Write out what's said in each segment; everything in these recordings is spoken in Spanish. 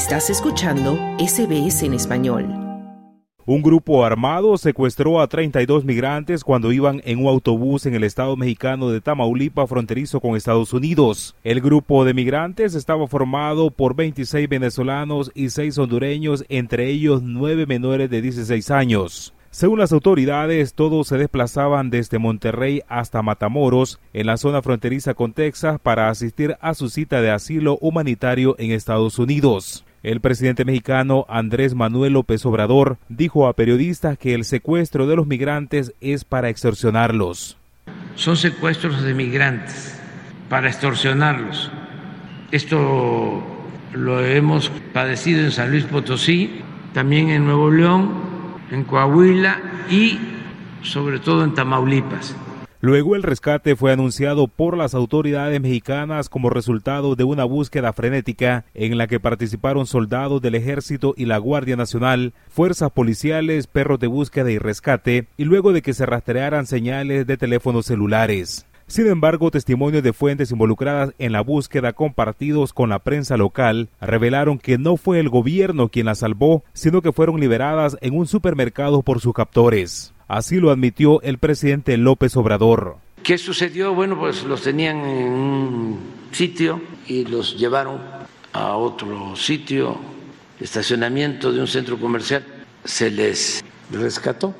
Estás escuchando SBS en español. Un grupo armado secuestró a 32 migrantes cuando iban en un autobús en el estado mexicano de Tamaulipas fronterizo con Estados Unidos. El grupo de migrantes estaba formado por 26 venezolanos y 6 hondureños, entre ellos 9 menores de 16 años. Según las autoridades, todos se desplazaban desde Monterrey hasta Matamoros, en la zona fronteriza con Texas, para asistir a su cita de asilo humanitario en Estados Unidos. El presidente mexicano Andrés Manuel López Obrador dijo a periodistas que el secuestro de los migrantes es para extorsionarlos. Son secuestros de migrantes para extorsionarlos. Esto lo hemos padecido en San Luis Potosí, también en Nuevo León, en Coahuila y sobre todo en Tamaulipas. Luego el rescate fue anunciado por las autoridades mexicanas como resultado de una búsqueda frenética en la que participaron soldados del ejército y la Guardia Nacional, fuerzas policiales, perros de búsqueda y rescate, y luego de que se rastrearan señales de teléfonos celulares. Sin embargo, testimonios de fuentes involucradas en la búsqueda compartidos con la prensa local revelaron que no fue el gobierno quien las salvó, sino que fueron liberadas en un supermercado por sus captores. Así lo admitió el presidente López Obrador. ¿Qué sucedió? Bueno, pues los tenían en un sitio y los llevaron a otro sitio, estacionamiento de un centro comercial. Se les rescató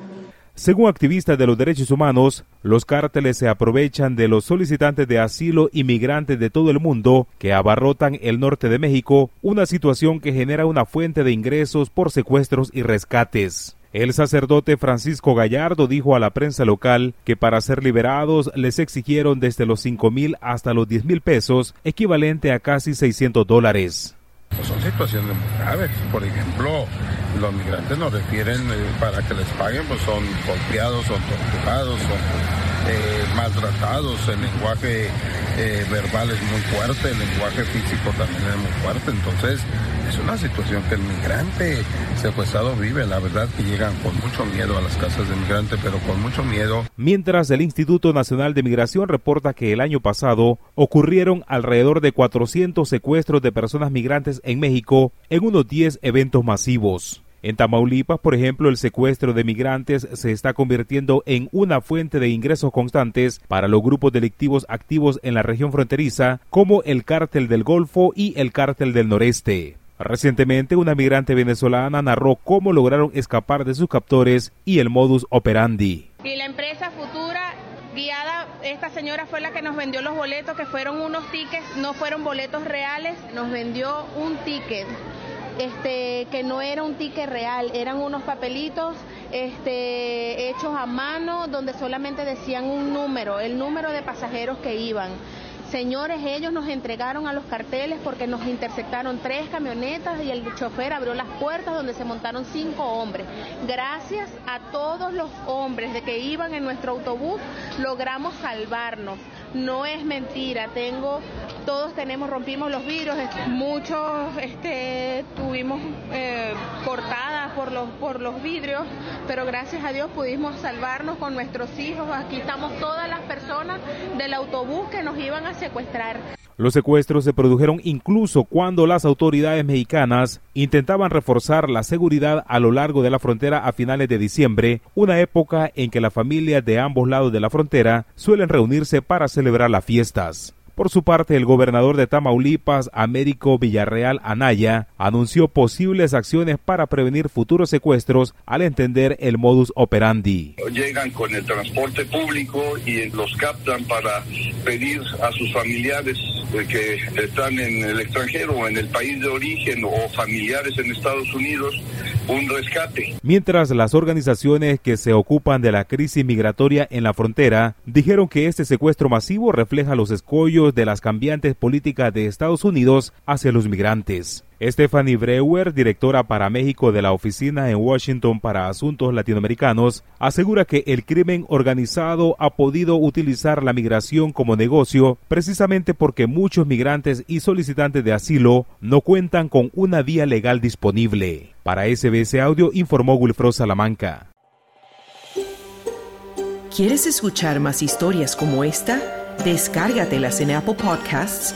según activistas de los derechos humanos, los cárteles se aprovechan de los solicitantes de asilo inmigrantes de todo el mundo que abarrotan el norte de México, una situación que genera una fuente de ingresos por secuestros y rescates. El sacerdote Francisco Gallardo dijo a la prensa local que para ser liberados les exigieron desde los 5 mil hasta los 10 mil pesos, equivalente a casi 600 dólares. Pues son situaciones muy graves. Por ejemplo, los migrantes nos refieren eh, para que les paguen, pues son golpeados, son torturados, son eh, maltratados, el lenguaje eh, verbal es muy fuerte, el lenguaje físico también es muy fuerte, entonces es una situación que el migrante secuestrado vive, la verdad que llegan con mucho miedo a las casas de migrante, pero con mucho miedo. Mientras el Instituto Nacional de Migración reporta que el año pasado ocurrieron alrededor de 400 secuestros de personas migrantes en México en unos 10 eventos masivos. En Tamaulipas, por ejemplo, el secuestro de migrantes se está convirtiendo en una fuente de ingresos constantes para los grupos delictivos activos en la región fronteriza, como el Cártel del Golfo y el Cártel del Noreste. Recientemente, una migrante venezolana narró cómo lograron escapar de sus captores y el modus operandi. Y la empresa Futura guiada, esta señora fue la que nos vendió los boletos, que fueron unos tickets, no fueron boletos reales, nos vendió un ticket este, que no era un ticket real, eran unos papelitos este, hechos a mano donde solamente decían un número, el número de pasajeros que iban. Señores, ellos nos entregaron a los carteles porque nos interceptaron tres camionetas y el chofer abrió las puertas donde se montaron cinco hombres. Gracias a todos los hombres de que iban en nuestro autobús, logramos salvarnos. No es mentira, tengo, todos tenemos, rompimos los vidrios, muchos este, tuvimos eh, cortadas por los, por los vidrios, pero gracias a Dios pudimos salvarnos con nuestros hijos. Aquí estamos todas las personas del autobús que nos iban a secuestrar. Los secuestros se produjeron incluso cuando las autoridades mexicanas intentaban reforzar la seguridad a lo largo de la frontera a finales de diciembre, una época en que las familias de ambos lados de la frontera suelen reunirse para celebrar las fiestas. Por su parte, el gobernador de Tamaulipas, Américo Villarreal Anaya, anunció posibles acciones para prevenir futuros secuestros al entender el modus operandi. Llegan con el transporte público y los captan para pedir a sus familiares eh, que están en el extranjero o en el país de origen o familiares en Estados Unidos un rescate. Mientras las organizaciones que se ocupan de la crisis migratoria en la frontera dijeron que este secuestro masivo refleja los escollos de las cambiantes políticas de Estados Unidos hacia los migrantes. Stephanie Brewer, directora para México de la Oficina en Washington para Asuntos Latinoamericanos, asegura que el crimen organizado ha podido utilizar la migración como negocio precisamente porque muchos migrantes y solicitantes de asilo no cuentan con una vía legal disponible. Para SBS Audio informó Wilfro Salamanca. ¿Quieres escuchar más historias como esta? Descárgatelas en Apple Podcasts